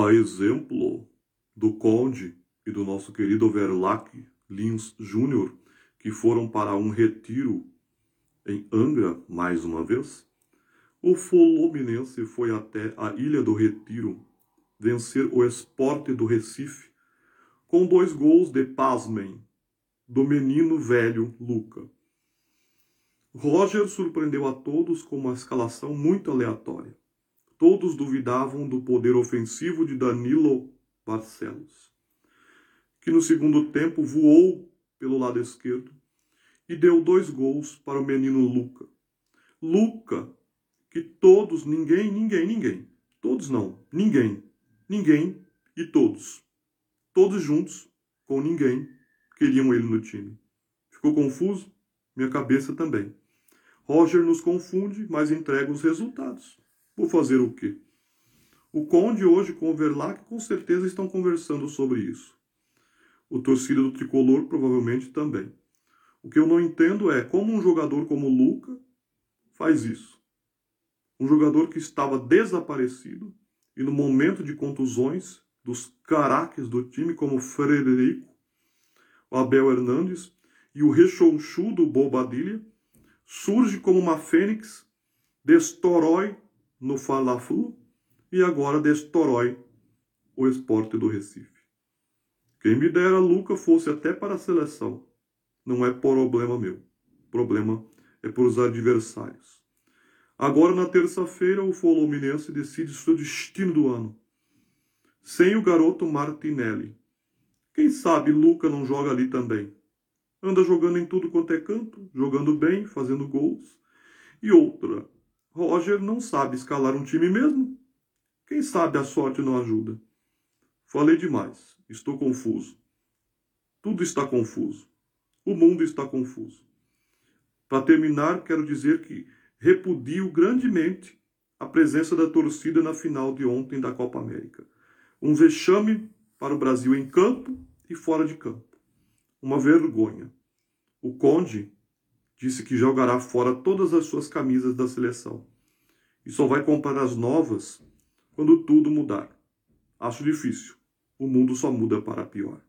A exemplo do Conde e do nosso querido Verlac Lins Júnior, que foram para um retiro em Angra mais uma vez, o Fluminense foi até a Ilha do Retiro vencer o Esporte do Recife com dois gols de pasmem do menino velho Luca. Roger surpreendeu a todos com uma escalação muito aleatória. Todos duvidavam do poder ofensivo de Danilo Barcelos, que no segundo tempo voou pelo lado esquerdo e deu dois gols para o menino Luca. Luca, que todos, ninguém, ninguém, ninguém, todos não, ninguém, ninguém e todos, todos juntos, com ninguém, queriam ele no time. Ficou confuso? Minha cabeça também. Roger nos confunde, mas entrega os resultados. Vou fazer o quê? O Conde hoje com o Verlac com certeza estão conversando sobre isso. O torcida do tricolor provavelmente também. O que eu não entendo é como um jogador como Luca faz isso. Um jogador que estava desaparecido e no momento de contusões dos caraques do time, como o Frederico, o Abel Hernandes e o rechonchudo Bobadilha, surge como uma fênix, destorói no Fla-Flu e agora destorói o esporte do Recife. Quem me dera Luca fosse até para a seleção. Não é problema meu. Problema é por os adversários. Agora, na terça-feira, o Fluminense decide seu destino do ano. Sem o garoto Martinelli. Quem sabe Luca não joga ali também. Anda jogando em tudo quanto é canto, jogando bem, fazendo gols. E outra, Roger não sabe escalar um time mesmo. Quem sabe a sorte não ajuda. Falei demais, estou confuso. Tudo está confuso. O mundo está confuso. Para terminar, quero dizer que repudio grandemente a presença da torcida na final de ontem da Copa América. Um vexame para o Brasil em campo e fora de campo uma vergonha. O Conde disse que jogará fora todas as suas camisas da seleção e só vai comprar as novas quando tudo mudar. Acho difícil. O mundo só muda para pior.